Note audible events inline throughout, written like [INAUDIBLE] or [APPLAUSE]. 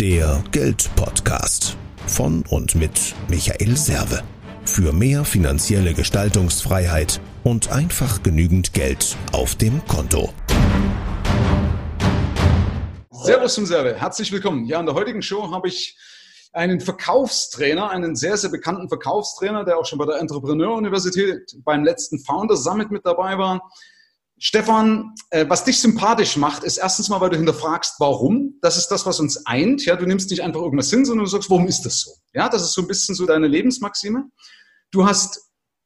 Der Geldpodcast von und mit Michael Serve. Für mehr finanzielle Gestaltungsfreiheit und einfach genügend Geld auf dem Konto. Servus zum Serve, herzlich willkommen. Ja, in der heutigen Show habe ich einen Verkaufstrainer, einen sehr, sehr bekannten Verkaufstrainer, der auch schon bei der Entrepreneur-Universität beim letzten Founder Summit mit dabei war. Stefan, äh, was dich sympathisch macht, ist erstens mal, weil du hinterfragst, warum. Das ist das, was uns eint. Ja, du nimmst nicht einfach irgendwas hin, sondern du sagst, warum ist das so? Ja, das ist so ein bisschen so deine Lebensmaxime. Du hast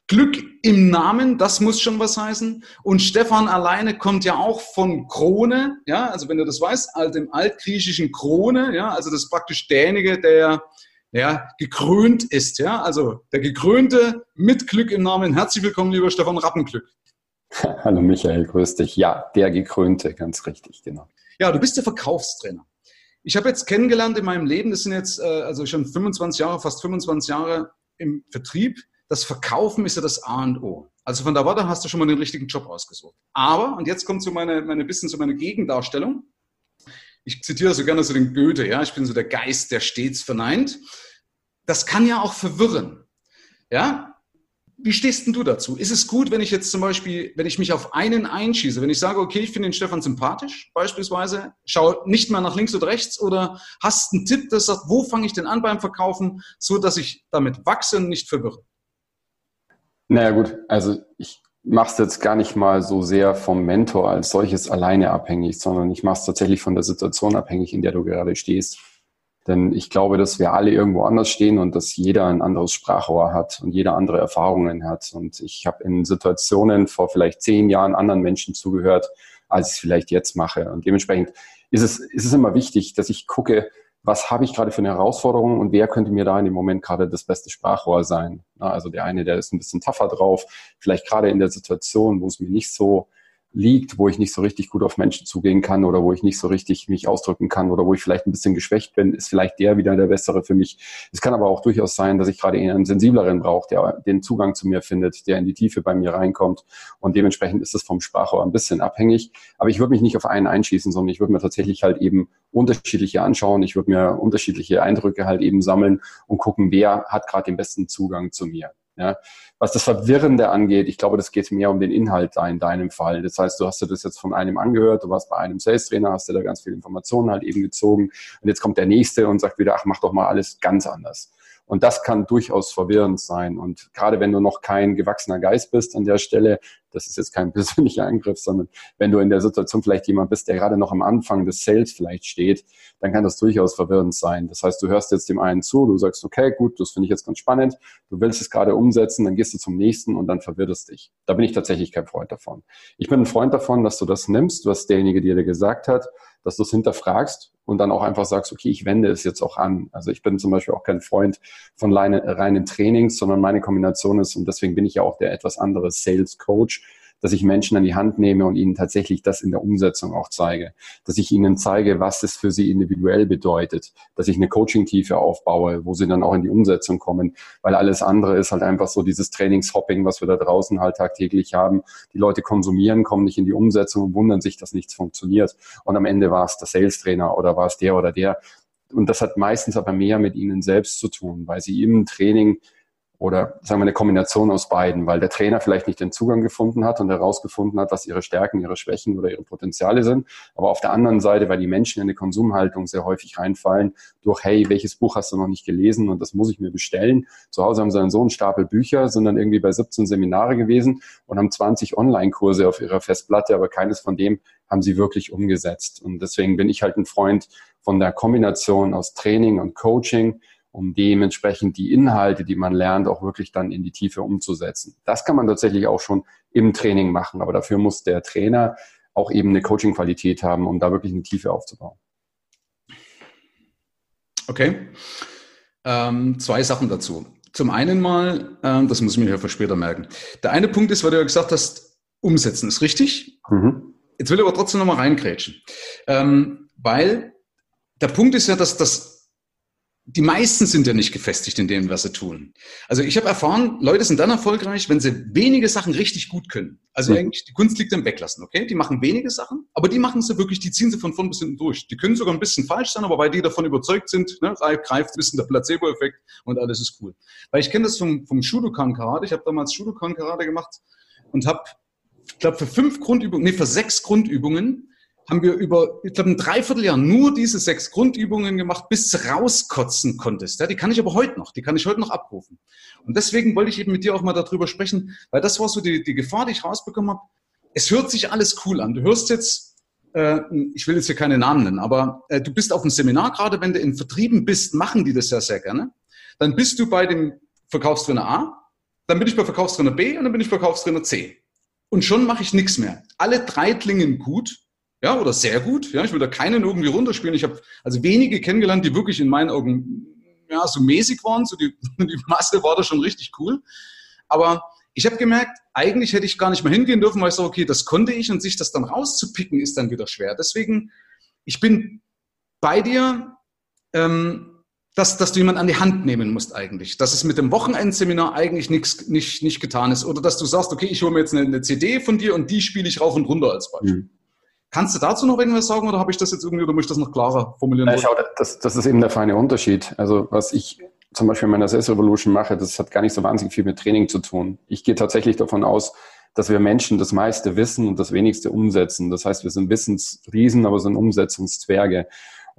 Glück im Namen, das muss schon was heißen. Und Stefan alleine kommt ja auch von Krone, ja, also wenn du das weißt, alt dem altgriechischen Krone, ja, also das ist praktisch derjenige, der ja, gekrönt ist, ja, also der Gekrönte mit Glück im Namen. Herzlich willkommen, lieber Stefan Rappenglück. [LAUGHS] Hallo Michael, grüß dich. Ja, der Gekrönte, ganz richtig, genau. Ja, du bist der Verkaufstrainer. Ich habe jetzt kennengelernt in meinem Leben, das sind jetzt äh, also schon 25 Jahre, fast 25 Jahre im Vertrieb. Das Verkaufen ist ja das A und O. Also von da Warte hast du schon mal den richtigen Job ausgesucht. Aber, und jetzt kommt so meine, meine bisschen so meine Gegendarstellung. Ich zitiere so gerne so den Goethe, ja, ich bin so der Geist, der stets verneint. Das kann ja auch verwirren. Ja, wie stehst denn du dazu? Ist es gut, wenn ich jetzt zum Beispiel, wenn ich mich auf einen einschieße, wenn ich sage, okay, ich finde den Stefan sympathisch, beispielsweise, schau nicht mehr nach links oder rechts oder hast einen Tipp, der sagt, wo fange ich denn an beim Verkaufen, so dass ich damit wachse und nicht verwirre? Naja gut, also ich mache es jetzt gar nicht mal so sehr vom Mentor als solches alleine abhängig, sondern ich mache es tatsächlich von der Situation abhängig, in der du gerade stehst. Denn ich glaube, dass wir alle irgendwo anders stehen und dass jeder ein anderes Sprachrohr hat und jeder andere Erfahrungen hat. Und ich habe in Situationen vor vielleicht zehn Jahren anderen Menschen zugehört, als ich es vielleicht jetzt mache. Und dementsprechend ist es, ist es immer wichtig, dass ich gucke, was habe ich gerade für eine Herausforderung und wer könnte mir da in dem Moment gerade das beste Sprachrohr sein. Also der eine, der ist ein bisschen tougher drauf, vielleicht gerade in der Situation, wo es mir nicht so liegt, wo ich nicht so richtig gut auf Menschen zugehen kann oder wo ich nicht so richtig mich ausdrücken kann oder wo ich vielleicht ein bisschen geschwächt bin, ist vielleicht der wieder der bessere für mich. Es kann aber auch durchaus sein, dass ich gerade einen sensibleren brauche, der den Zugang zu mir findet, der in die Tiefe bei mir reinkommt und dementsprechend ist es vom Sprachrohr ein bisschen abhängig. Aber ich würde mich nicht auf einen einschießen, sondern ich würde mir tatsächlich halt eben unterschiedliche anschauen. Ich würde mir unterschiedliche Eindrücke halt eben sammeln und gucken, wer hat gerade den besten Zugang zu mir. Ja. Was das Verwirrende angeht, ich glaube, das geht mehr um den Inhalt da in deinem Fall. Das heißt, du hast dir das jetzt von einem angehört, du warst bei einem Sales-Trainer, hast dir da ganz viele Informationen halt eben gezogen und jetzt kommt der Nächste und sagt wieder, ach, mach doch mal alles ganz anders. Und das kann durchaus verwirrend sein. Und gerade wenn du noch kein gewachsener Geist bist an der Stelle, das ist jetzt kein [LAUGHS] persönlicher Eingriff, sondern wenn du in der Situation vielleicht jemand bist, der gerade noch am Anfang des Sales vielleicht steht, dann kann das durchaus verwirrend sein. Das heißt, du hörst jetzt dem einen zu, du sagst, okay, gut, das finde ich jetzt ganz spannend, du willst es gerade umsetzen, dann gehst du zum nächsten und dann verwirrt es dich. Da bin ich tatsächlich kein Freund davon. Ich bin ein Freund davon, dass du das nimmst, was derjenige dir gesagt hat, dass du es hinterfragst und dann auch einfach sagst, okay, ich wende es jetzt auch an. Also ich bin zum Beispiel auch kein Freund von reinen Trainings, sondern meine Kombination ist, und deswegen bin ich ja auch der etwas andere Sales Coach, dass ich Menschen an die Hand nehme und ihnen tatsächlich das in der Umsetzung auch zeige. Dass ich ihnen zeige, was es für sie individuell bedeutet. Dass ich eine Coaching-Tiefe aufbaue, wo sie dann auch in die Umsetzung kommen. Weil alles andere ist halt einfach so dieses Trainingshopping, was wir da draußen halt tagtäglich haben. Die Leute konsumieren, kommen nicht in die Umsetzung und wundern sich, dass nichts funktioniert. Und am Ende war es der Sales-Trainer oder war es der oder der. Und das hat meistens aber mehr mit ihnen selbst zu tun, weil sie im Training oder sagen wir eine Kombination aus beiden, weil der Trainer vielleicht nicht den Zugang gefunden hat und herausgefunden hat, was ihre Stärken, ihre Schwächen oder ihre Potenziale sind. Aber auf der anderen Seite, weil die Menschen in eine Konsumhaltung sehr häufig reinfallen, durch, hey, welches Buch hast du noch nicht gelesen und das muss ich mir bestellen. Zu Hause haben sie dann so einen Stapel Bücher, sind dann irgendwie bei 17 Seminare gewesen und haben 20 Online-Kurse auf ihrer Festplatte, aber keines von dem haben sie wirklich umgesetzt. Und deswegen bin ich halt ein Freund von der Kombination aus Training und Coaching um dementsprechend die Inhalte, die man lernt, auch wirklich dann in die Tiefe umzusetzen. Das kann man tatsächlich auch schon im Training machen, aber dafür muss der Trainer auch eben eine Coaching-Qualität haben, um da wirklich eine Tiefe aufzubauen. Okay. Ähm, zwei Sachen dazu. Zum einen mal, ähm, das muss ich mir hier für später merken. Der eine Punkt ist, weil du ja gesagt hast, umsetzen ist richtig. Mhm. Jetzt will ich aber trotzdem nochmal reingrätschen. Ähm, weil der Punkt ist ja, dass das die meisten sind ja nicht gefestigt in dem, was sie tun. Also ich habe erfahren, Leute sind dann erfolgreich, wenn sie wenige Sachen richtig gut können. Also mhm. eigentlich, die Kunst liegt im Weglassen, okay? Die machen wenige Sachen, aber die machen sie wirklich, die ziehen sie von vorn bis hinten durch. Die können sogar ein bisschen falsch sein, aber weil die davon überzeugt sind, ne, greift ein bisschen der Placebo-Effekt und alles ist cool. Weil ich kenne das vom, vom Shudokan-Karate. Ich habe damals Shudokan-Karate gemacht und habe, ich glaube, für fünf Grundübungen, nee, für sechs Grundübungen haben wir über, ich glaube, ein Dreivierteljahr nur diese sechs Grundübungen gemacht, bis du rauskotzen konntest. Ja, die kann ich aber heute noch, die kann ich heute noch abrufen. Und deswegen wollte ich eben mit dir auch mal darüber sprechen, weil das war so die, die Gefahr, die ich rausbekommen habe. Es hört sich alles cool an. Du hörst jetzt, äh, ich will jetzt hier keine Namen nennen, aber äh, du bist auf einem Seminar, gerade wenn du in Vertrieben bist, machen die das ja sehr gerne. Dann bist du bei dem Verkaufstrainer A, dann bin ich bei Verkaufstrainer B und dann bin ich bei Verkaufstrainer C. Und schon mache ich nichts mehr. Alle drei klingen gut, ja, oder sehr gut. Ja, ich will da keinen irgendwie runterspielen. Ich habe also wenige kennengelernt, die wirklich in meinen Augen ja, so mäßig waren. So die, [LAUGHS] die Masse war da schon richtig cool. Aber ich habe gemerkt, eigentlich hätte ich gar nicht mehr hingehen dürfen, weil ich so, okay, das konnte ich und sich das dann rauszupicken ist dann wieder schwer. Deswegen, ich bin bei dir, ähm, dass, dass du jemanden an die Hand nehmen musst eigentlich. Dass es mit dem Wochenendseminar eigentlich nichts nicht, nicht getan ist. Oder dass du sagst, okay, ich hole mir jetzt eine, eine CD von dir und die spiele ich rauf und runter als Beispiel. Mhm. Kannst du dazu noch irgendwas sagen oder habe ich das jetzt irgendwie oder muss ich das noch klarer formulieren? Ja, schau, das, das ist eben der feine Unterschied. Also was ich zum Beispiel in meiner Sales Revolution mache, das hat gar nicht so wahnsinnig viel mit Training zu tun. Ich gehe tatsächlich davon aus, dass wir Menschen das meiste wissen und das wenigste umsetzen. Das heißt, wir sind Wissensriesen, aber sind Umsetzungszwerge.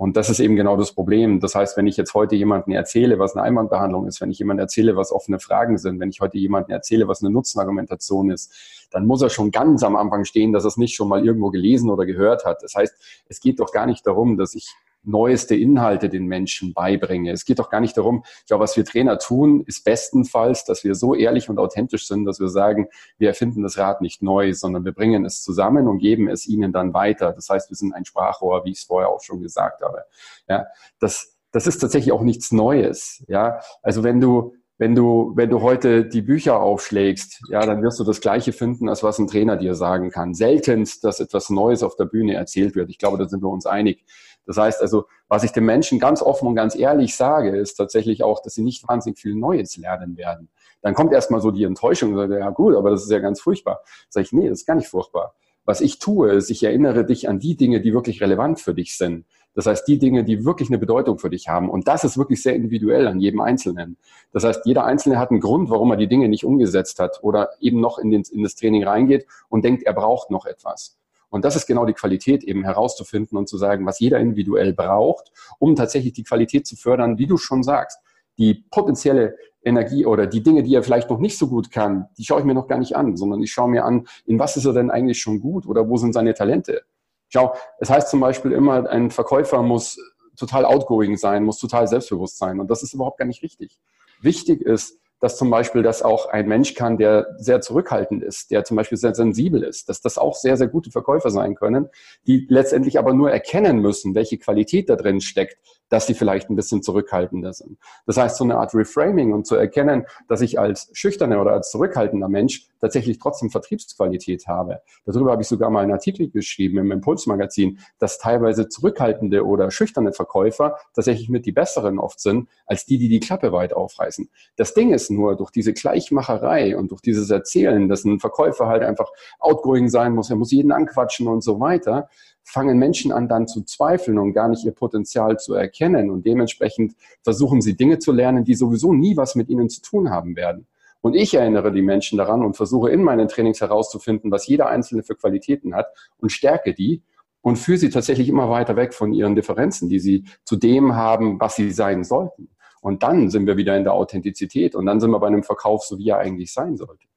Und das ist eben genau das Problem. Das heißt, wenn ich jetzt heute jemandem erzähle, was eine Einwandbehandlung ist, wenn ich jemandem erzähle, was offene Fragen sind, wenn ich heute jemandem erzähle, was eine Nutzenargumentation ist, dann muss er schon ganz am Anfang stehen, dass er es nicht schon mal irgendwo gelesen oder gehört hat. Das heißt, es geht doch gar nicht darum, dass ich neueste Inhalte den Menschen beibringe. Es geht doch gar nicht darum, ich glaube, was wir Trainer tun, ist bestenfalls, dass wir so ehrlich und authentisch sind, dass wir sagen, wir erfinden das Rad nicht neu, sondern wir bringen es zusammen und geben es ihnen dann weiter. Das heißt, wir sind ein Sprachrohr, wie ich es vorher auch schon gesagt habe. Ja, das, das ist tatsächlich auch nichts Neues. Ja, also wenn du, wenn du, wenn du heute die Bücher aufschlägst, ja, dann wirst du das Gleiche finden, als was ein Trainer dir sagen kann. Seltenst, dass etwas Neues auf der Bühne erzählt wird. Ich glaube, da sind wir uns einig. Das heißt also, was ich den Menschen ganz offen und ganz ehrlich sage, ist tatsächlich auch, dass sie nicht wahnsinnig viel Neues lernen werden. Dann kommt erstmal so die Enttäuschung und sagt, ja gut, aber das ist ja ganz furchtbar. Sag ich, nee, das ist gar nicht furchtbar. Was ich tue, ist, ich erinnere dich an die Dinge, die wirklich relevant für dich sind. Das heißt, die Dinge, die wirklich eine Bedeutung für dich haben. Und das ist wirklich sehr individuell an jedem Einzelnen. Das heißt, jeder Einzelne hat einen Grund, warum er die Dinge nicht umgesetzt hat oder eben noch in, den, in das Training reingeht und denkt, er braucht noch etwas. Und das ist genau die Qualität eben herauszufinden und zu sagen, was jeder individuell braucht, um tatsächlich die Qualität zu fördern, wie du schon sagst. Die potenzielle Energie oder die Dinge, die er vielleicht noch nicht so gut kann, die schaue ich mir noch gar nicht an, sondern ich schaue mir an, in was ist er denn eigentlich schon gut oder wo sind seine Talente. Schau, es heißt zum Beispiel immer, ein Verkäufer muss total outgoing sein, muss total selbstbewusst sein und das ist überhaupt gar nicht richtig. Wichtig ist, dass zum Beispiel das auch ein Mensch kann, der sehr zurückhaltend ist, der zum Beispiel sehr sensibel ist, dass das auch sehr, sehr gute Verkäufer sein können, die letztendlich aber nur erkennen müssen, welche Qualität da drin steckt, dass sie vielleicht ein bisschen zurückhaltender sind. Das heißt, so eine Art Reframing und zu erkennen, dass ich als schüchterner oder als zurückhaltender Mensch tatsächlich trotzdem Vertriebsqualität habe. Darüber habe ich sogar mal einen Artikel geschrieben im Impulsmagazin, dass teilweise zurückhaltende oder schüchterne Verkäufer tatsächlich mit die besseren oft sind, als die, die die Klappe weit aufreißen. Das Ding ist nur, durch diese Gleichmacherei und durch dieses Erzählen, dass ein Verkäufer halt einfach outgoing sein muss, er muss jeden anquatschen und so weiter, fangen Menschen an dann zu zweifeln und gar nicht ihr Potenzial zu erkennen. Und dementsprechend versuchen sie Dinge zu lernen, die sowieso nie was mit ihnen zu tun haben werden. Und ich erinnere die Menschen daran und versuche in meinen Trainings herauszufinden, was jeder Einzelne für Qualitäten hat und stärke die und führe sie tatsächlich immer weiter weg von ihren Differenzen, die sie zu dem haben, was sie sein sollten. Und dann sind wir wieder in der Authentizität und dann sind wir bei einem Verkauf, so wie er eigentlich sein sollte.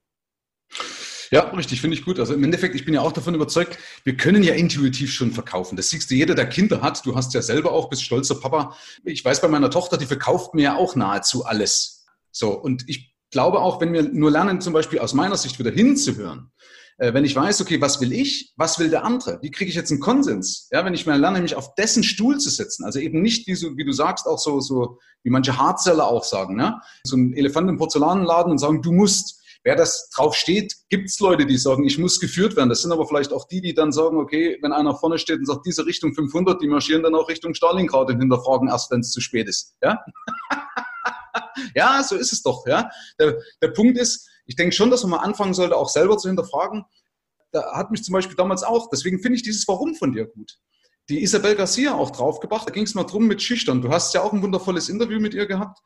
Ja, richtig, finde ich gut. Also im Endeffekt, ich bin ja auch davon überzeugt, wir können ja intuitiv schon verkaufen. Das siehst du, jeder, der Kinder hat, du hast ja selber auch, bist stolzer Papa. Ich weiß bei meiner Tochter, die verkauft mir ja auch nahezu alles. So, und ich glaube auch, wenn wir nur lernen, zum Beispiel aus meiner Sicht wieder hinzuhören, wenn ich weiß, okay, was will ich, was will der andere? Wie kriege ich jetzt einen Konsens? Ja, wenn ich mir lerne, mich auf dessen Stuhl zu setzen, also eben nicht, wie, so, wie du sagst, auch so, so wie manche Hardseller auch sagen, ne? so ein Elefant im Porzellanladen und sagen, du musst, wer das drauf steht, gibt es Leute, die sagen, ich muss geführt werden. Das sind aber vielleicht auch die, die dann sagen, okay, wenn einer vorne steht und sagt, diese Richtung 500, die marschieren dann auch Richtung Stalingrad und hinterfragen erst, wenn es zu spät ist. Ja? [LAUGHS] ja, so ist es doch. Ja? Der, der Punkt ist, ich denke schon, dass man mal anfangen sollte, auch selber zu hinterfragen. Da hat mich zum Beispiel damals auch, deswegen finde ich dieses Warum von dir gut. Die Isabel Garcia auch draufgebracht, da ging es mal drum mit Schüchtern. Du hast ja auch ein wundervolles Interview mit ihr gehabt.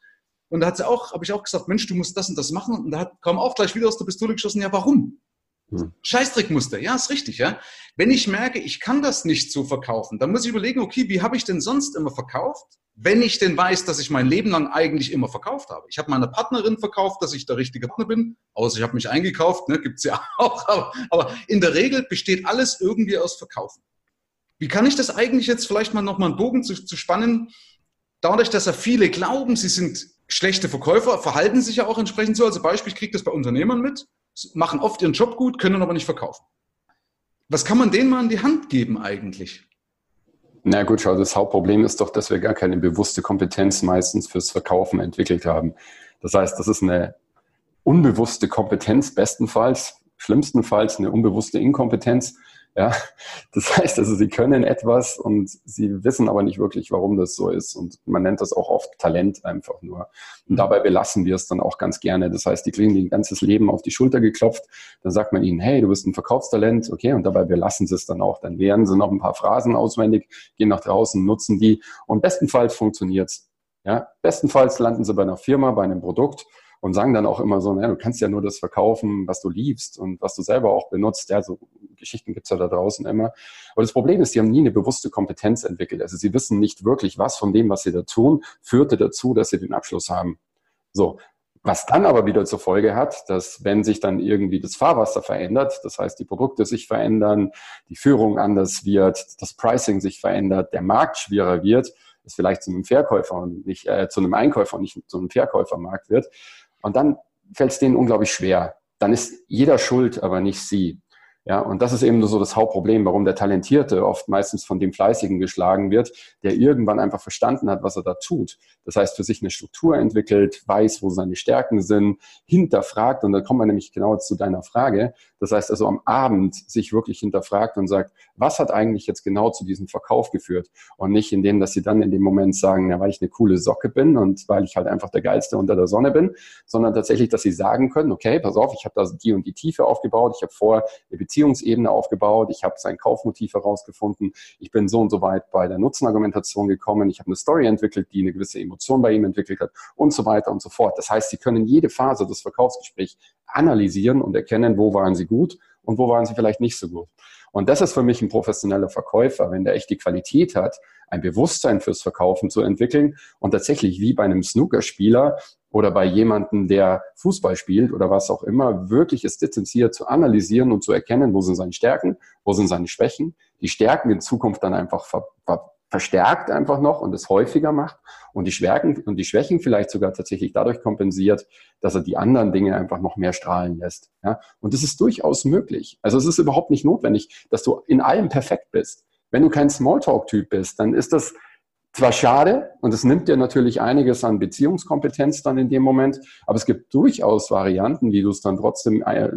Und da hat sie auch, habe ich auch gesagt, Mensch, du musst das und das machen. Und da hat, kam auch gleich wieder aus der Pistole geschossen, ja, warum? Hm. Scheißtrickmuster, ja, ist richtig, ja. Wenn ich merke, ich kann das nicht so verkaufen, dann muss ich überlegen, okay, wie habe ich denn sonst immer verkauft? Wenn ich denn weiß, dass ich mein Leben lang eigentlich immer verkauft habe. Ich habe meiner Partnerin verkauft, dass ich der richtige Partner bin, außer ich habe mich eingekauft, ne, gibt's ja [LAUGHS] auch. Aber, aber in der Regel besteht alles irgendwie aus Verkaufen. Wie kann ich das eigentlich jetzt vielleicht mal nochmal einen Bogen zu, zu spannen? Dadurch, dass ja viele glauben, sie sind schlechte Verkäufer, verhalten sich ja auch entsprechend so. Also Beispiel, ich kriege das bei Unternehmern mit machen oft ihren Job gut, können aber nicht verkaufen. Was kann man denen mal in die Hand geben eigentlich? Na gut, schau, das Hauptproblem ist doch, dass wir gar keine bewusste Kompetenz meistens fürs Verkaufen entwickelt haben. Das heißt, das ist eine unbewusste Kompetenz, bestenfalls, schlimmstenfalls eine unbewusste Inkompetenz. Ja, das [LAUGHS] heißt also, sie können etwas und sie wissen aber nicht wirklich, warum das so ist. Und man nennt das auch oft Talent einfach nur. Und mhm. dabei belassen wir es dann auch ganz gerne. Das heißt, die kriegen ihr ganzes Leben auf die Schulter geklopft. Dann sagt man ihnen, hey, du bist ein Verkaufstalent. Okay. Und dabei belassen sie es dann auch. Dann lernen sie noch ein paar Phrasen auswendig, gehen nach draußen, nutzen die. Und bestenfalls funktioniert's. Ja, bestenfalls landen sie bei einer Firma, bei einem Produkt und sagen dann auch immer so, naja, du kannst ja nur das verkaufen, was du liebst und was du selber auch benutzt. Ja, so Geschichten gibt's ja da draußen immer. Aber das Problem ist, die haben nie eine bewusste Kompetenz entwickelt. Also sie wissen nicht wirklich, was von dem, was sie da tun, führte dazu, dass sie den Abschluss haben. So. Was dann aber wieder zur Folge hat, dass wenn sich dann irgendwie das Fahrwasser verändert, das heißt die Produkte sich verändern, die Führung anders wird, das Pricing sich verändert, der Markt schwerer wird, es vielleicht zu einem Verkäufer und nicht äh, zu einem Einkäufer und nicht zu einem Verkäufermarkt wird, und dann fällt es denen unglaublich schwer. Dann ist jeder schuld, aber nicht sie. Ja, und das ist eben so das Hauptproblem, warum der Talentierte oft meistens von dem Fleißigen geschlagen wird, der irgendwann einfach verstanden hat, was er da tut. Das heißt, für sich eine Struktur entwickelt, weiß, wo seine Stärken sind, hinterfragt. Und da kommt man nämlich genau zu deiner Frage. Das heißt also am Abend sich wirklich hinterfragt und sagt, was hat eigentlich jetzt genau zu diesem Verkauf geführt? Und nicht in dem, dass sie dann in dem Moment sagen, ja, weil ich eine coole Socke bin und weil ich halt einfach der Geilste unter der Sonne bin, sondern tatsächlich, dass sie sagen können, okay, pass auf, ich habe da die und die Tiefe aufgebaut, ich habe vor eine Beziehung Beziehungsebene aufgebaut, ich habe sein Kaufmotiv herausgefunden, ich bin so und so weit bei der Nutzenargumentation gekommen, ich habe eine Story entwickelt, die eine gewisse Emotion bei ihm entwickelt hat und so weiter und so fort. Das heißt, Sie können jede Phase des Verkaufsgesprächs analysieren und erkennen, wo waren Sie gut und wo waren Sie vielleicht nicht so gut. Und das ist für mich ein professioneller Verkäufer, wenn der echt die Qualität hat, ein Bewusstsein fürs Verkaufen zu entwickeln und tatsächlich wie bei einem Snookerspieler oder bei jemandem, der Fußball spielt oder was auch immer, wirklich es distanziert zu analysieren und zu erkennen, wo sind seine Stärken, wo sind seine Schwächen, die Stärken in Zukunft dann einfach ver, ver, verstärkt einfach noch und es häufiger macht und die Schwächen und die Schwächen vielleicht sogar tatsächlich dadurch kompensiert, dass er die anderen Dinge einfach noch mehr strahlen lässt. Ja? Und das ist durchaus möglich. Also es ist überhaupt nicht notwendig, dass du in allem perfekt bist. Wenn du kein Smalltalk-Typ bist, dann ist das zwar schade und es nimmt dir natürlich einiges an Beziehungskompetenz dann in dem Moment, aber es gibt durchaus Varianten, wie du es dann trotzdem, äh,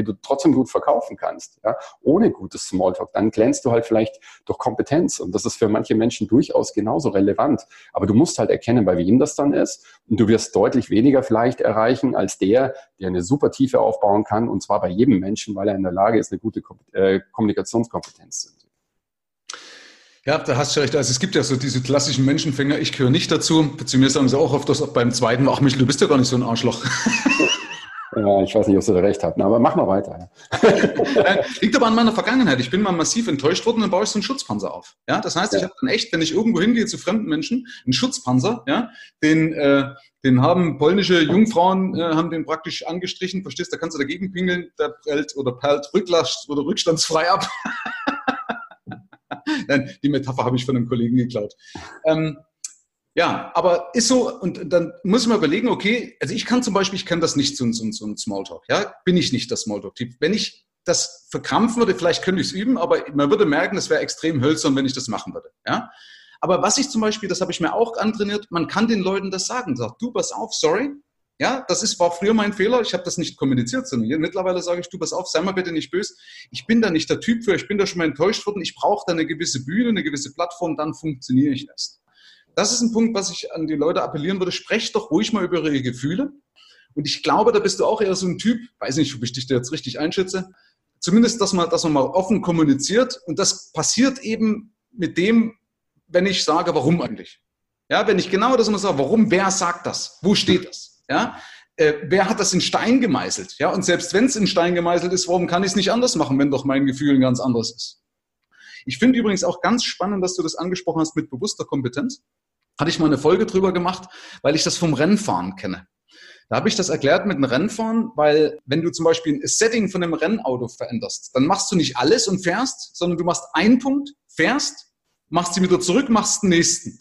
wie du trotzdem gut verkaufen kannst, ja, ohne gutes Smalltalk. Dann glänzt du halt vielleicht durch Kompetenz und das ist für manche Menschen durchaus genauso relevant. Aber du musst halt erkennen, bei wem das dann ist und du wirst deutlich weniger vielleicht erreichen als der, der eine super Tiefe aufbauen kann und zwar bei jedem Menschen, weil er in der Lage ist, eine gute äh, Kommunikationskompetenz zu ja, da hast du recht. Also es gibt ja so diese klassischen Menschenfänger, ich gehöre nicht dazu. Zu mir sagen sie auch oft, dass beim zweiten, ach Michel, du bist ja gar nicht so ein Arschloch. [LAUGHS] Ja, ich weiß nicht, ob sie da recht hatten, aber mach mal weiter. [LAUGHS] Liegt aber an meiner Vergangenheit. Ich bin mal massiv enttäuscht worden, dann baue ich so einen Schutzpanzer auf. Ja, das heißt, ja. ich habe dann echt, wenn ich irgendwo hingehe zu fremden Menschen, einen Schutzpanzer, ja, den, äh, den haben polnische Jungfrauen, äh, haben den praktisch angestrichen, verstehst, da kannst du dagegen pingeln, der prellt oder perlt rücklast oder rückstandsfrei ab. [LAUGHS] Nein, die Metapher habe ich von einem Kollegen geklaut. Ähm, ja, aber ist so, und dann muss man überlegen, okay, also ich kann zum Beispiel, ich kann das nicht so, so, so ein Smalltalk, ja, bin ich nicht der Smalltalk-Typ. Wenn ich das verkrampfen würde, vielleicht könnte ich es üben, aber man würde merken, es wäre extrem hölzern, wenn ich das machen würde, ja. Aber was ich zum Beispiel, das habe ich mir auch antrainiert, man kann den Leuten das sagen, sagt, du, pass auf, sorry, Ja, das ist, war früher mein Fehler. Ich habe das nicht kommuniziert, sondern mittlerweile sage ich, du, pass auf, sei mal bitte nicht böse. Ich bin da nicht der Typ für, ich bin da schon mal enttäuscht worden. Ich brauche da eine gewisse Bühne, eine gewisse Plattform, dann funktioniere ich erst. Das ist ein Punkt, was ich an die Leute appellieren würde. Sprecht doch ruhig mal über ihre Gefühle. Und ich glaube, da bist du auch eher so ein Typ, weiß nicht, ob ich dich da jetzt richtig einschätze, zumindest, dass man, dass man mal offen kommuniziert. Und das passiert eben mit dem, wenn ich sage, warum eigentlich. Ja, wenn ich genau das immer sage, warum, wer sagt das? Wo steht das? Ja, äh, wer hat das in Stein gemeißelt? Ja, und selbst wenn es in Stein gemeißelt ist, warum kann ich es nicht anders machen, wenn doch mein Gefühl ein ganz anderes ist? Ich finde übrigens auch ganz spannend, dass du das angesprochen hast mit bewusster Kompetenz. Hatte ich mal eine Folge drüber gemacht, weil ich das vom Rennfahren kenne. Da habe ich das erklärt mit dem Rennfahren, weil wenn du zum Beispiel ein Setting von einem Rennauto veränderst, dann machst du nicht alles und fährst, sondern du machst einen Punkt, fährst, machst sie wieder zurück, machst den nächsten.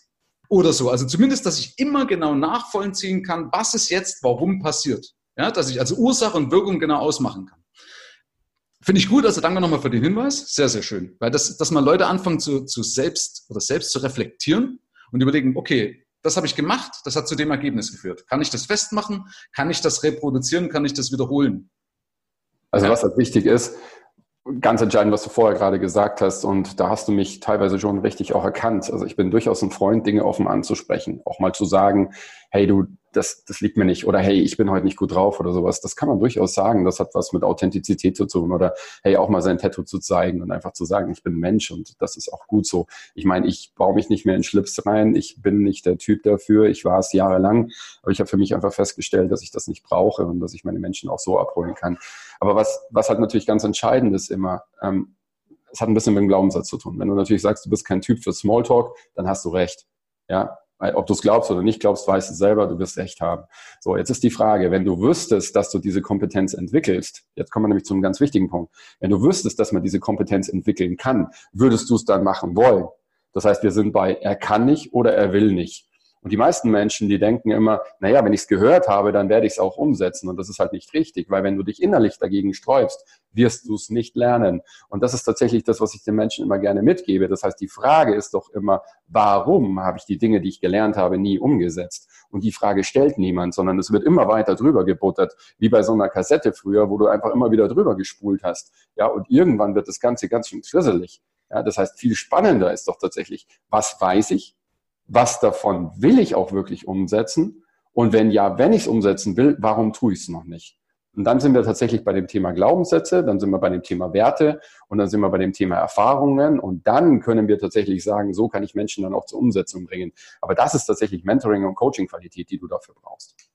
Oder so. Also zumindest, dass ich immer genau nachvollziehen kann, was ist jetzt, warum passiert. Ja, dass ich also Ursache und Wirkung genau ausmachen kann. Finde ich gut, also danke nochmal für den Hinweis. Sehr, sehr schön. Weil das, dass mal Leute anfangen zu, zu selbst oder selbst zu reflektieren und überlegen, okay, das habe ich gemacht, das hat zu dem Ergebnis geführt. Kann ich das festmachen? Kann ich das reproduzieren? Kann ich das wiederholen? Also was halt wichtig ist, ganz entscheidend, was du vorher gerade gesagt hast, und da hast du mich teilweise schon richtig auch erkannt. Also ich bin durchaus ein Freund, Dinge offen anzusprechen, auch mal zu sagen, hey du, das, das liegt mir nicht oder hey, ich bin heute nicht gut drauf oder sowas. Das kann man durchaus sagen. Das hat was mit Authentizität zu tun oder hey, auch mal sein Tattoo zu zeigen und einfach zu sagen, ich bin Mensch und das ist auch gut so. Ich meine, ich baue mich nicht mehr in Schlips rein. Ich bin nicht der Typ dafür. Ich war es jahrelang, aber ich habe für mich einfach festgestellt, dass ich das nicht brauche und dass ich meine Menschen auch so abholen kann. Aber was, was halt natürlich ganz entscheidend ist immer, ähm, es hat ein bisschen mit dem Glaubenssatz zu tun. Wenn du natürlich sagst, du bist kein Typ für Smalltalk, dann hast du recht. Ja, ob du es glaubst oder nicht glaubst, weißt du selber, du wirst recht haben. So, jetzt ist die Frage, wenn du wüsstest, dass du diese Kompetenz entwickelst, jetzt kommen wir nämlich zu einem ganz wichtigen Punkt. Wenn du wüsstest, dass man diese Kompetenz entwickeln kann, würdest du es dann machen wollen? Das heißt, wir sind bei er kann nicht oder er will nicht. Und die meisten Menschen, die denken immer, naja, wenn ich es gehört habe, dann werde ich es auch umsetzen. Und das ist halt nicht richtig, weil wenn du dich innerlich dagegen sträubst, wirst du es nicht lernen. Und das ist tatsächlich das, was ich den Menschen immer gerne mitgebe. Das heißt, die Frage ist doch immer, warum habe ich die Dinge, die ich gelernt habe, nie umgesetzt? Und die Frage stellt niemand, sondern es wird immer weiter drüber gebuttert, wie bei so einer Kassette früher, wo du einfach immer wieder drüber gespult hast. Ja, und irgendwann wird das Ganze ganz schön schlüsselig. Ja, das heißt, viel spannender ist doch tatsächlich, was weiß ich, was davon will ich auch wirklich umsetzen? Und wenn ja, wenn ich es umsetzen will, warum tue ich es noch nicht? Und dann sind wir tatsächlich bei dem Thema Glaubenssätze, dann sind wir bei dem Thema Werte und dann sind wir bei dem Thema Erfahrungen und dann können wir tatsächlich sagen, so kann ich Menschen dann auch zur Umsetzung bringen. Aber das ist tatsächlich Mentoring und Coaching-Qualität, die du dafür brauchst.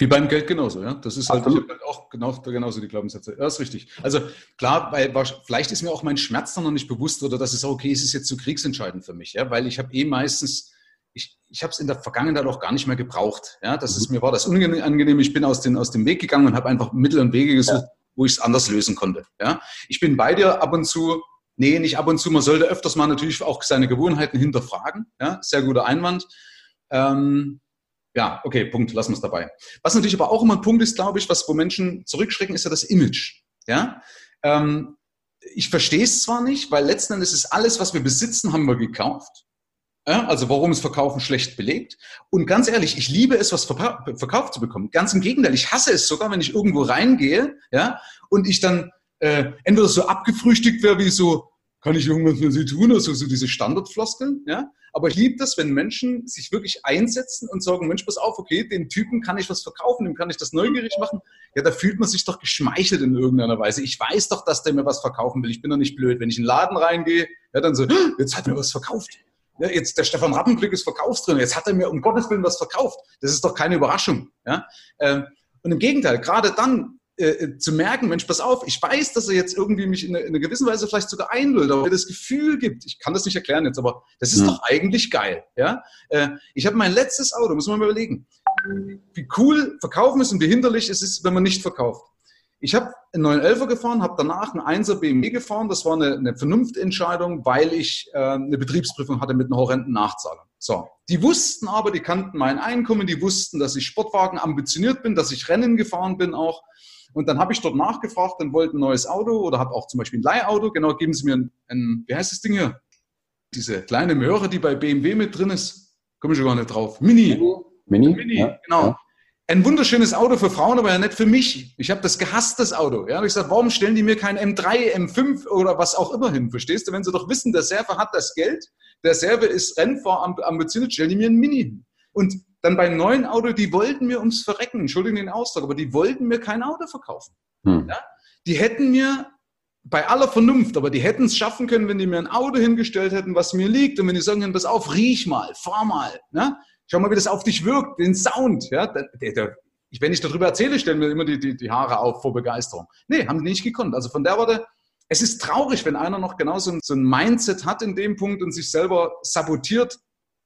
Wie beim Geld genauso, ja. Das ist halt, ich halt auch genau, genauso die Glaubenssätze. Ja, ist richtig. Also klar, weil vielleicht ist mir auch mein Schmerz dann noch nicht bewusst oder das ist okay, es ist jetzt so kriegsentscheidend für mich, ja, weil ich habe eh meistens, ich, ich habe es in der Vergangenheit auch gar nicht mehr gebraucht. Ja, das ist mhm. mir war das unangenehm. Ich bin aus, den, aus dem Weg gegangen und habe einfach Mittel und Wege gesucht, ja. wo ich es anders lösen konnte. Ja, ich bin bei dir ab und zu. Nee, nicht ab und zu. Man sollte öfters mal natürlich auch seine Gewohnheiten hinterfragen. Ja, sehr guter Einwand. Ähm, ja, okay, Punkt, lassen wir es dabei. Was natürlich aber auch immer ein Punkt ist, glaube ich, was wo Menschen zurückschrecken, ist ja das Image. Ja, ähm, ich verstehe es zwar nicht, weil letzten Endes ist alles, was wir besitzen, haben wir gekauft. Ja, also warum ist Verkaufen schlecht belegt? Und ganz ehrlich, ich liebe es, was verkauft zu bekommen. Ganz im Gegenteil, ich hasse es sogar, wenn ich irgendwo reingehe, ja, und ich dann äh, entweder so abgefrühstückt wäre wie so, kann ich irgendwas für Sie tun, oder so, so diese Standardfloskeln, ja. Aber ich liebe das, wenn Menschen sich wirklich einsetzen und sagen, Mensch, pass auf, okay, dem Typen kann ich was verkaufen, dem kann ich das neugierig machen. Ja, da fühlt man sich doch geschmeichelt in irgendeiner Weise. Ich weiß doch, dass der mir was verkaufen will. Ich bin doch nicht blöd. Wenn ich in den Laden reingehe, ja, dann so, jetzt hat mir was verkauft. Ja, jetzt der Stefan Rappenglück ist Verkaufsdrin. Jetzt hat er mir um Gottes Willen was verkauft. Das ist doch keine Überraschung. Ja? Ähm, und im Gegenteil, gerade dann, äh, zu merken, Mensch, pass auf, ich weiß, dass er jetzt irgendwie mich in, einer gewissen Weise vielleicht sogar einlullt, aber mir das Gefühl gibt, ich kann das nicht erklären jetzt, aber das ist ja. doch eigentlich geil. Ja? Äh, ich habe mein letztes Auto, muss man mal überlegen, wie cool verkaufen ist und wie hinderlich es ist, wenn man nicht verkauft. Ich habe einen 911er gefahren, habe danach einen 1er BMW gefahren. Das war eine, eine Vernunftentscheidung, weil ich äh, eine Betriebsprüfung hatte mit einer horrenden Nachzahlung. So, die wussten aber, die kannten mein Einkommen, die wussten, dass ich Sportwagen ambitioniert bin, dass ich Rennen gefahren bin auch. Und dann habe ich dort nachgefragt, dann wollte ein neues Auto oder habe auch zum Beispiel ein Leihauto. Genau, geben Sie mir ein, ein, wie heißt das Ding hier? Diese kleine Möhre, die bei BMW mit drin ist. Komme ich gar nicht drauf. Mini. Mini? Mini, ja, genau. Ja. ein wunderschönes Auto für Frauen, aber ja nicht für mich. Ich habe das gehasst, das Auto. Ja, und ich sage, warum stellen die mir kein M3, M5 oder was auch immer hin? Verstehst du? Wenn sie doch wissen, der Server hat das Geld, der Server ist Rennfahrer stellen die mir ein Mini hin. Und dann beim neuen Auto, die wollten mir ums Verrecken, entschuldigen den Ausdruck, aber die wollten mir kein Auto verkaufen. Hm. Ja? Die hätten mir bei aller Vernunft, aber die hätten es schaffen können, wenn die mir ein Auto hingestellt hätten, was mir liegt und wenn die sagen, pass auf, riech mal, fahr mal, ne? schau mal, wie das auf dich wirkt, den Sound. Ja? Der, der, ich, wenn ich darüber erzähle, stellen mir immer die, die, die Haare auf vor Begeisterung. Nee, haben die nicht gekonnt. Also von der Warte, es ist traurig, wenn einer noch genau so ein, so ein Mindset hat in dem Punkt und sich selber sabotiert,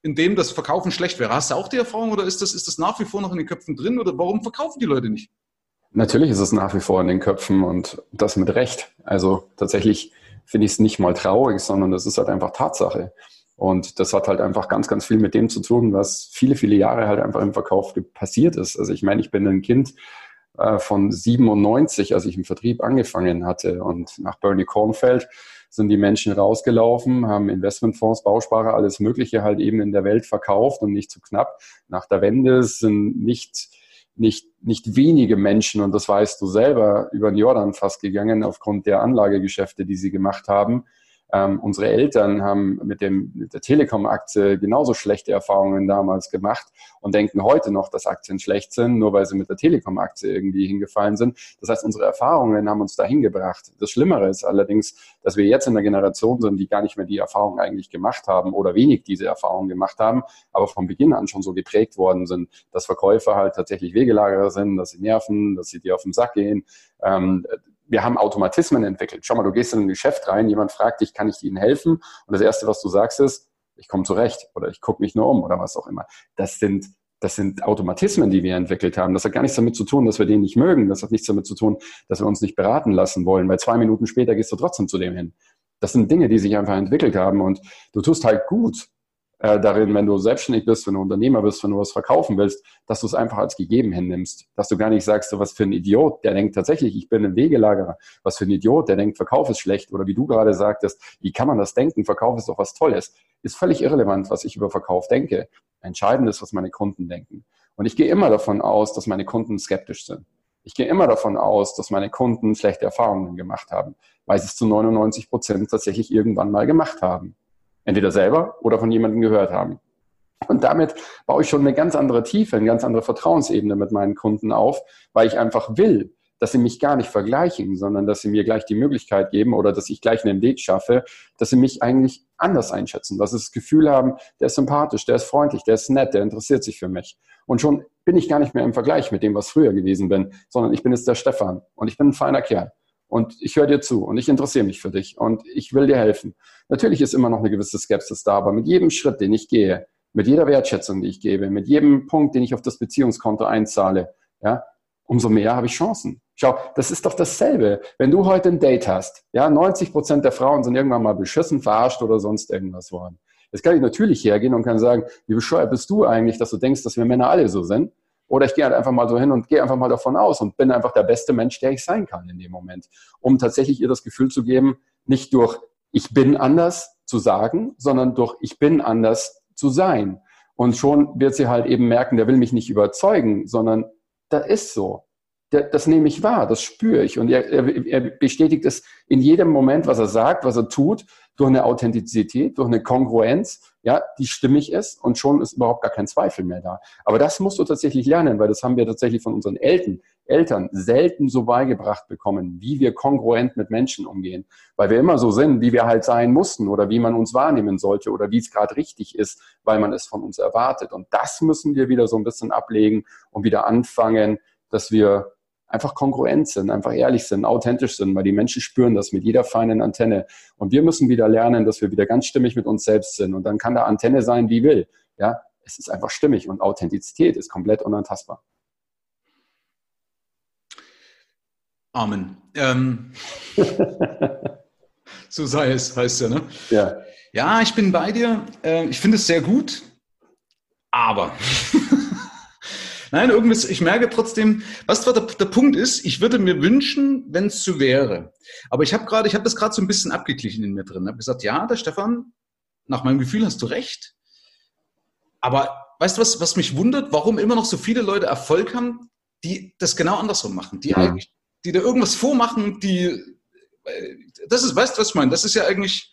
indem das Verkaufen schlecht wäre. Hast du auch die Erfahrung oder ist das, ist das nach wie vor noch in den Köpfen drin oder warum verkaufen die Leute nicht? Natürlich ist es nach wie vor in den Köpfen und das mit Recht. Also tatsächlich finde ich es nicht mal traurig, sondern das ist halt einfach Tatsache. Und das hat halt einfach ganz, ganz viel mit dem zu tun, was viele, viele Jahre halt einfach im Verkauf passiert ist. Also ich meine, ich bin ein Kind äh, von 97, als ich im Vertrieb angefangen hatte. Und nach Bernie Kornfeld sind die Menschen rausgelaufen, haben Investmentfonds, Bausparer, alles Mögliche halt eben in der Welt verkauft und nicht zu knapp. Nach der Wende sind nicht nicht, nicht wenige Menschen, und das weißt du selber, über den Jordan fast gegangen aufgrund der Anlagegeschäfte, die sie gemacht haben, ähm, unsere Eltern haben mit, dem, mit der Telekom-Aktie genauso schlechte Erfahrungen damals gemacht und denken heute noch, dass Aktien schlecht sind, nur weil sie mit der Telekom-Aktie irgendwie hingefallen sind. Das heißt, unsere Erfahrungen haben uns dahin gebracht. Das Schlimmere ist allerdings, dass wir jetzt in der Generation sind, die gar nicht mehr die Erfahrung eigentlich gemacht haben oder wenig diese Erfahrung gemacht haben, aber von Beginn an schon so geprägt worden sind, dass Verkäufer halt tatsächlich Wegelagerer sind, dass sie nerven, dass sie dir auf den Sack gehen. Ähm, wir haben Automatismen entwickelt. Schau mal, du gehst in ein Geschäft rein, jemand fragt dich, kann ich Ihnen helfen? Und das Erste, was du sagst, ist, ich komme zurecht oder ich gucke mich nur um oder was auch immer. Das sind, das sind Automatismen, die wir entwickelt haben. Das hat gar nichts damit zu tun, dass wir den nicht mögen. Das hat nichts damit zu tun, dass wir uns nicht beraten lassen wollen, weil zwei Minuten später gehst du trotzdem zu dem hin. Das sind Dinge, die sich einfach entwickelt haben und du tust halt gut, äh, darin, wenn du selbstständig bist, wenn du Unternehmer bist, wenn du was verkaufen willst, dass du es einfach als gegeben hinnimmst. Dass du gar nicht sagst, so was für ein Idiot, der denkt tatsächlich, ich bin ein Wegelagerer. Was für ein Idiot, der denkt, Verkauf ist schlecht. Oder wie du gerade sagtest, wie kann man das denken? Verkauf ist doch was Tolles. Ist völlig irrelevant, was ich über Verkauf denke. Entscheidend ist, was meine Kunden denken. Und ich gehe immer davon aus, dass meine Kunden skeptisch sind. Ich gehe immer davon aus, dass meine Kunden schlechte Erfahrungen gemacht haben, weil sie es zu 99 Prozent tatsächlich irgendwann mal gemacht haben. Entweder selber oder von jemandem gehört haben. Und damit baue ich schon eine ganz andere Tiefe, eine ganz andere Vertrauensebene mit meinen Kunden auf, weil ich einfach will, dass sie mich gar nicht vergleichen, sondern dass sie mir gleich die Möglichkeit geben oder dass ich gleich einen Weg schaffe, dass sie mich eigentlich anders einschätzen, dass sie das Gefühl haben, der ist sympathisch, der ist freundlich, der ist nett, der interessiert sich für mich. Und schon bin ich gar nicht mehr im Vergleich mit dem, was früher gewesen bin, sondern ich bin jetzt der Stefan und ich bin ein feiner Kerl und ich höre dir zu und ich interessiere mich für dich und ich will dir helfen. Natürlich ist immer noch eine gewisse Skepsis da, aber mit jedem Schritt, den ich gehe, mit jeder Wertschätzung, die ich gebe, mit jedem Punkt, den ich auf das Beziehungskonto einzahle, ja, umso mehr habe ich Chancen. Schau, das ist doch dasselbe. Wenn du heute ein Date hast, ja, 90 Prozent der Frauen sind irgendwann mal beschissen, verarscht oder sonst irgendwas worden. Jetzt kann ich natürlich hergehen und kann sagen, wie bescheuert bist du eigentlich, dass du denkst, dass wir Männer alle so sind? Oder ich gehe halt einfach mal so hin und gehe einfach mal davon aus und bin einfach der beste Mensch, der ich sein kann in dem Moment. Um tatsächlich ihr das Gefühl zu geben, nicht durch ich bin anders zu sagen, sondern durch ich bin anders zu sein. Und schon wird sie halt eben merken, der will mich nicht überzeugen, sondern das ist so. Das nehme ich wahr, das spüre ich. Und er, er, er bestätigt es in jedem Moment, was er sagt, was er tut durch eine Authentizität, durch eine Kongruenz, ja, die stimmig ist und schon ist überhaupt gar kein Zweifel mehr da. Aber das musst du tatsächlich lernen, weil das haben wir tatsächlich von unseren Eltern, Eltern selten so beigebracht bekommen, wie wir kongruent mit Menschen umgehen, weil wir immer so sind, wie wir halt sein mussten oder wie man uns wahrnehmen sollte oder wie es gerade richtig ist, weil man es von uns erwartet. Und das müssen wir wieder so ein bisschen ablegen und wieder anfangen, dass wir einfach kongruent sind, einfach ehrlich sind, authentisch sind, weil die Menschen spüren das mit jeder feinen Antenne. Und wir müssen wieder lernen, dass wir wieder ganz stimmig mit uns selbst sind. Und dann kann da Antenne sein, wie will. Ja, es ist einfach stimmig und Authentizität ist komplett unantastbar. Amen. Ähm, [LAUGHS] so sei es, heißt ja, ne? Ja. Ja, ich bin bei dir. Äh, ich finde es sehr gut, aber [LAUGHS] Nein, irgendwas, ich merke trotzdem, was der, der Punkt ist, ich würde mir wünschen, wenn es so wäre. Aber ich habe gerade, ich habe das gerade so ein bisschen abgeglichen in mir drin. Ich habe gesagt, ja, der Stefan, nach meinem Gefühl hast du recht. Aber weißt du was, was mich wundert, warum immer noch so viele Leute Erfolg haben, die das genau andersrum machen, die ja. eigentlich, die da irgendwas vormachen, die, äh, das ist, weißt du, was ich meine? Das ist ja eigentlich,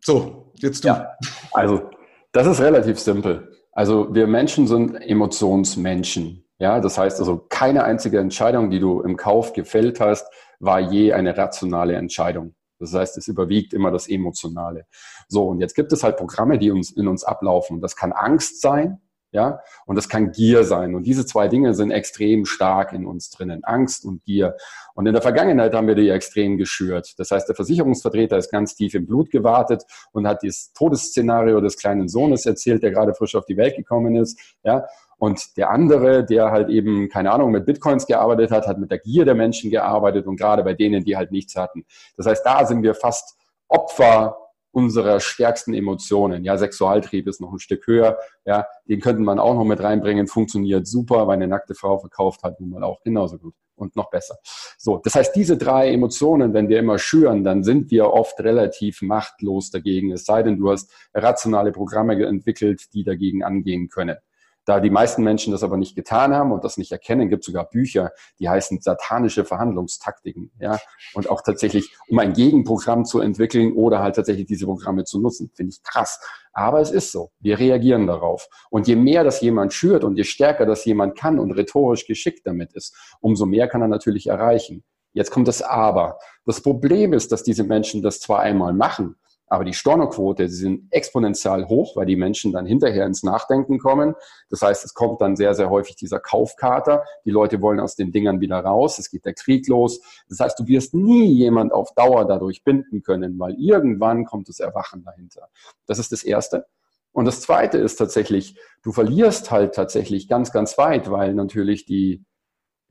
so, jetzt du. Ja, also, das ist relativ simpel. Also, wir Menschen sind Emotionsmenschen. Ja, das heißt also, keine einzige Entscheidung, die du im Kauf gefällt hast, war je eine rationale Entscheidung. Das heißt, es überwiegt immer das Emotionale. So, und jetzt gibt es halt Programme, die uns in uns ablaufen. Das kann Angst sein, ja, und das kann Gier sein. Und diese zwei Dinge sind extrem stark in uns drinnen, Angst und Gier. Und in der Vergangenheit haben wir die extrem geschürt. Das heißt, der Versicherungsvertreter ist ganz tief im Blut gewartet und hat dieses Todesszenario des kleinen Sohnes erzählt, der gerade frisch auf die Welt gekommen ist, ja. Und der andere, der halt eben, keine Ahnung, mit Bitcoins gearbeitet hat, hat mit der Gier der Menschen gearbeitet und gerade bei denen, die halt nichts hatten. Das heißt, da sind wir fast Opfer unserer stärksten Emotionen. Ja, Sexualtrieb ist noch ein Stück höher. Ja, den könnte man auch noch mit reinbringen. Funktioniert super, weil eine nackte Frau verkauft hat nun mal auch genauso gut und noch besser. So, das heißt, diese drei Emotionen, wenn wir immer schüren, dann sind wir oft relativ machtlos dagegen. Es sei denn, du hast rationale Programme entwickelt, die dagegen angehen können. Da die meisten Menschen das aber nicht getan haben und das nicht erkennen, gibt es sogar Bücher, die heißen satanische Verhandlungstaktiken. Ja? Und auch tatsächlich, um ein Gegenprogramm zu entwickeln oder halt tatsächlich diese Programme zu nutzen. Finde ich krass. Aber es ist so. Wir reagieren darauf. Und je mehr das jemand schürt und je stärker das jemand kann und rhetorisch geschickt damit ist, umso mehr kann er natürlich erreichen. Jetzt kommt das Aber. Das Problem ist, dass diese Menschen das zwar einmal machen, aber die Stornoquote, sie sind exponentiell hoch, weil die Menschen dann hinterher ins Nachdenken kommen. Das heißt, es kommt dann sehr, sehr häufig dieser Kaufkater. Die Leute wollen aus den Dingern wieder raus. Es geht der Krieg los. Das heißt, du wirst nie jemand auf Dauer dadurch binden können, weil irgendwann kommt das Erwachen dahinter. Das ist das Erste. Und das Zweite ist tatsächlich, du verlierst halt tatsächlich ganz, ganz weit, weil natürlich die,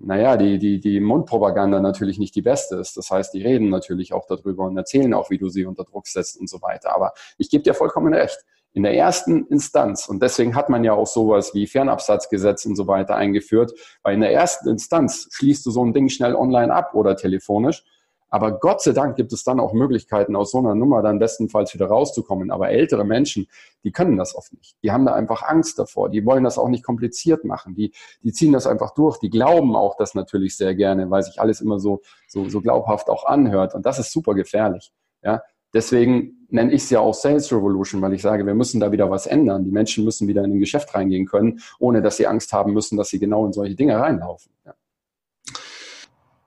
naja, die, die, die Mundpropaganda natürlich nicht die beste ist. Das heißt, die reden natürlich auch darüber und erzählen auch, wie du sie unter Druck setzt und so weiter. Aber ich gebe dir vollkommen recht. In der ersten Instanz, und deswegen hat man ja auch sowas wie Fernabsatzgesetz und so weiter eingeführt, weil in der ersten Instanz schließt du so ein Ding schnell online ab oder telefonisch aber Gott sei Dank gibt es dann auch Möglichkeiten, aus so einer Nummer dann bestenfalls wieder rauszukommen. Aber ältere Menschen, die können das oft nicht. Die haben da einfach Angst davor. Die wollen das auch nicht kompliziert machen. Die, die ziehen das einfach durch. Die glauben auch das natürlich sehr gerne, weil sich alles immer so, so, so glaubhaft auch anhört. Und das ist super gefährlich. Ja, Deswegen nenne ich es ja auch Sales Revolution, weil ich sage, wir müssen da wieder was ändern. Die Menschen müssen wieder in ein Geschäft reingehen können, ohne dass sie Angst haben müssen, dass sie genau in solche Dinge reinlaufen. Ja,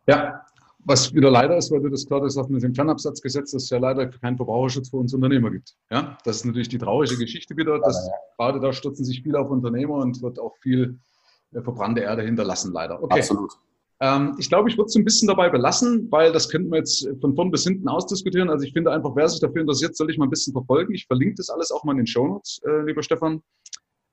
ja was wieder leider ist, weil du das gerade sagst mit dem Fernabsatzgesetz, dass es ja leider keinen Verbraucherschutz für uns Unternehmer gibt. Ja, das ist natürlich die traurige Geschichte wieder. Dass, Gerade da stürzen sich viele auf Unternehmer und wird auch viel äh, verbrannte Erde hinterlassen, leider. Okay. Absolut. Ähm, ich glaube, ich würde es ein bisschen dabei belassen, weil das könnten wir jetzt von vorn bis hinten ausdiskutieren. Also ich finde einfach, wer sich dafür interessiert, soll ich mal ein bisschen verfolgen. Ich verlinke das alles auch mal in den Show Notes, äh, lieber Stefan.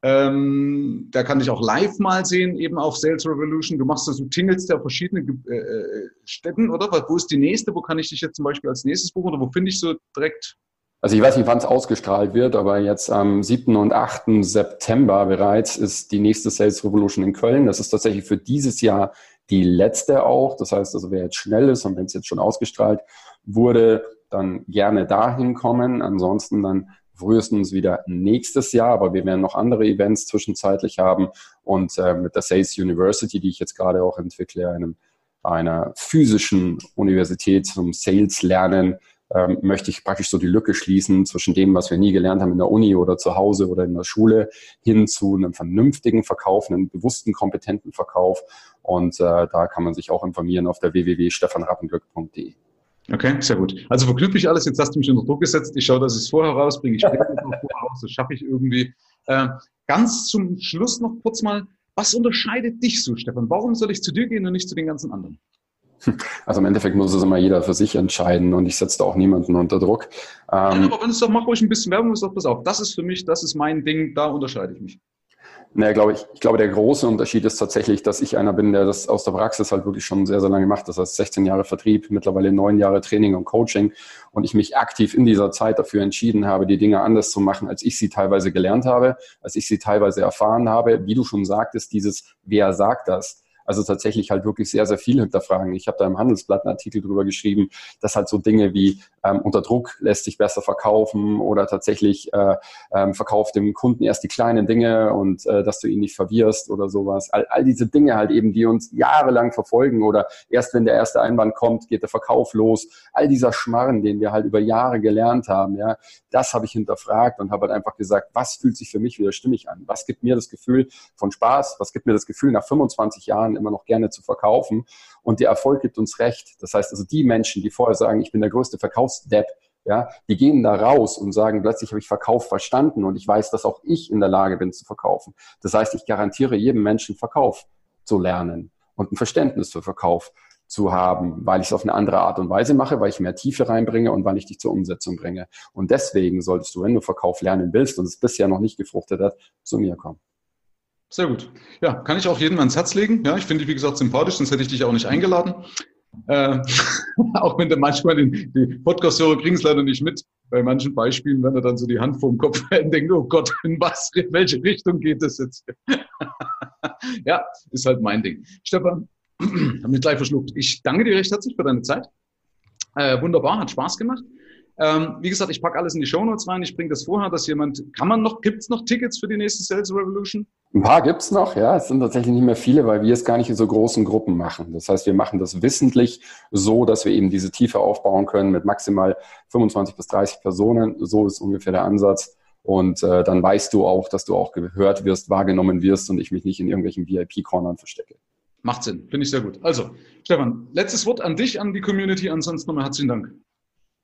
Ähm, da kann ich auch live mal sehen, eben auf Sales Revolution. Du machst das, du tingelst ja verschiedene äh, äh, Städten, oder? Wo ist die nächste? Wo kann ich dich jetzt zum Beispiel als nächstes buchen? Oder wo finde ich so direkt? Also ich weiß nicht, wann es ausgestrahlt wird, aber jetzt am 7. und 8. September bereits ist die nächste Sales Revolution in Köln. Das ist tatsächlich für dieses Jahr die letzte auch. Das heißt also, wer jetzt schnell ist und wenn es jetzt schon ausgestrahlt wurde, dann gerne dahin kommen. Ansonsten dann frühestens wieder nächstes Jahr, aber wir werden noch andere Events zwischenzeitlich haben und äh, mit der Sales University, die ich jetzt gerade auch entwickle, einem, einer physischen Universität zum Sales lernen, ähm, möchte ich praktisch so die Lücke schließen zwischen dem, was wir nie gelernt haben in der Uni oder zu Hause oder in der Schule, hin zu einem vernünftigen Verkauf, einem bewussten, kompetenten Verkauf. Und äh, da kann man sich auch informieren auf der www.stefanrappenglück.de. Okay, sehr gut. Also verknüpfe ich alles. Jetzt hast du mich unter Druck gesetzt. Ich schaue, dass ich es vorher rausbringe. Ich später noch vorher raus. Das schaffe ich irgendwie. Äh, ganz zum Schluss noch kurz mal. Was unterscheidet dich so, Stefan? Warum soll ich zu dir gehen und nicht zu den ganzen anderen? Also im Endeffekt muss es immer jeder für sich entscheiden und ich setze da auch niemanden unter Druck. Ähm, ja, aber wenn es doch, mach ruhig ein bisschen Werbung, ist doch pass auf. Das ist für mich, das ist mein Ding, da unterscheide ich mich. Naja, glaube ich, ich glaube, der große Unterschied ist tatsächlich, dass ich einer bin, der das aus der Praxis halt wirklich schon sehr, sehr lange macht. Das heißt 16 Jahre Vertrieb, mittlerweile neun Jahre Training und Coaching und ich mich aktiv in dieser Zeit dafür entschieden habe, die Dinge anders zu machen, als ich sie teilweise gelernt habe, als ich sie teilweise erfahren habe. Wie du schon sagtest, dieses, wer sagt das? Also tatsächlich halt wirklich sehr, sehr viel hinterfragen. Ich habe da im Handelsblatt einen Artikel drüber geschrieben, dass halt so Dinge wie ähm, unter Druck lässt sich besser verkaufen oder tatsächlich äh, ähm, verkauft dem Kunden erst die kleinen Dinge und äh, dass du ihn nicht verwirrst oder sowas. All, all diese Dinge halt eben, die uns jahrelang verfolgen oder erst wenn der erste Einwand kommt, geht der Verkauf los. All dieser Schmarren, den wir halt über Jahre gelernt haben, ja, das habe ich hinterfragt und habe halt einfach gesagt, was fühlt sich für mich wieder stimmig an? Was gibt mir das Gefühl von Spaß? Was gibt mir das Gefühl, nach 25 Jahren immer noch gerne zu verkaufen? Und der Erfolg gibt uns recht. Das heißt also, die Menschen, die vorher sagen, ich bin der größte Verkaufsdepp, ja, die gehen da raus und sagen, plötzlich habe ich Verkauf verstanden und ich weiß, dass auch ich in der Lage bin zu verkaufen. Das heißt, ich garantiere jedem Menschen Verkauf zu lernen und ein Verständnis für Verkauf zu haben, weil ich es auf eine andere Art und Weise mache, weil ich mehr Tiefe reinbringe und weil ich dich zur Umsetzung bringe. Und deswegen solltest du, wenn du Verkauf lernen willst und es bisher noch nicht gefruchtet hat, zu mir kommen. Sehr gut. Ja, kann ich auch jedem ans Herz legen. Ja, ich finde dich, wie gesagt, sympathisch, sonst hätte ich dich auch nicht eingeladen. Äh, [LAUGHS] auch wenn du manchmal den, die Podcast-Hörer kriegen es leider nicht mit. Bei manchen Beispielen, wenn er dann so die Hand vorm Kopf [LAUGHS] hält und denkt, oh Gott, in was, in welche Richtung geht das jetzt? [LAUGHS] ja, ist halt mein Ding. Stefan, [CLEARS THROAT] habe mich gleich verschluckt. Ich danke dir recht herzlich für deine Zeit. Äh, wunderbar, hat Spaß gemacht. Ähm, wie gesagt, ich packe alles in die Show Notes rein. Ich bringe das vorher, dass jemand, kann man noch, gibt es noch Tickets für die nächste Sales Revolution? Ein paar gibt es noch, ja. Es sind tatsächlich nicht mehr viele, weil wir es gar nicht in so großen Gruppen machen. Das heißt, wir machen das wissentlich so, dass wir eben diese Tiefe aufbauen können mit maximal 25 bis 30 Personen. So ist ungefähr der Ansatz. Und äh, dann weißt du auch, dass du auch gehört wirst, wahrgenommen wirst und ich mich nicht in irgendwelchen VIP-Cornern verstecke. Macht Sinn, finde ich sehr gut. Also, Stefan, letztes Wort an dich, an die Community. Ansonsten nochmal herzlichen Dank.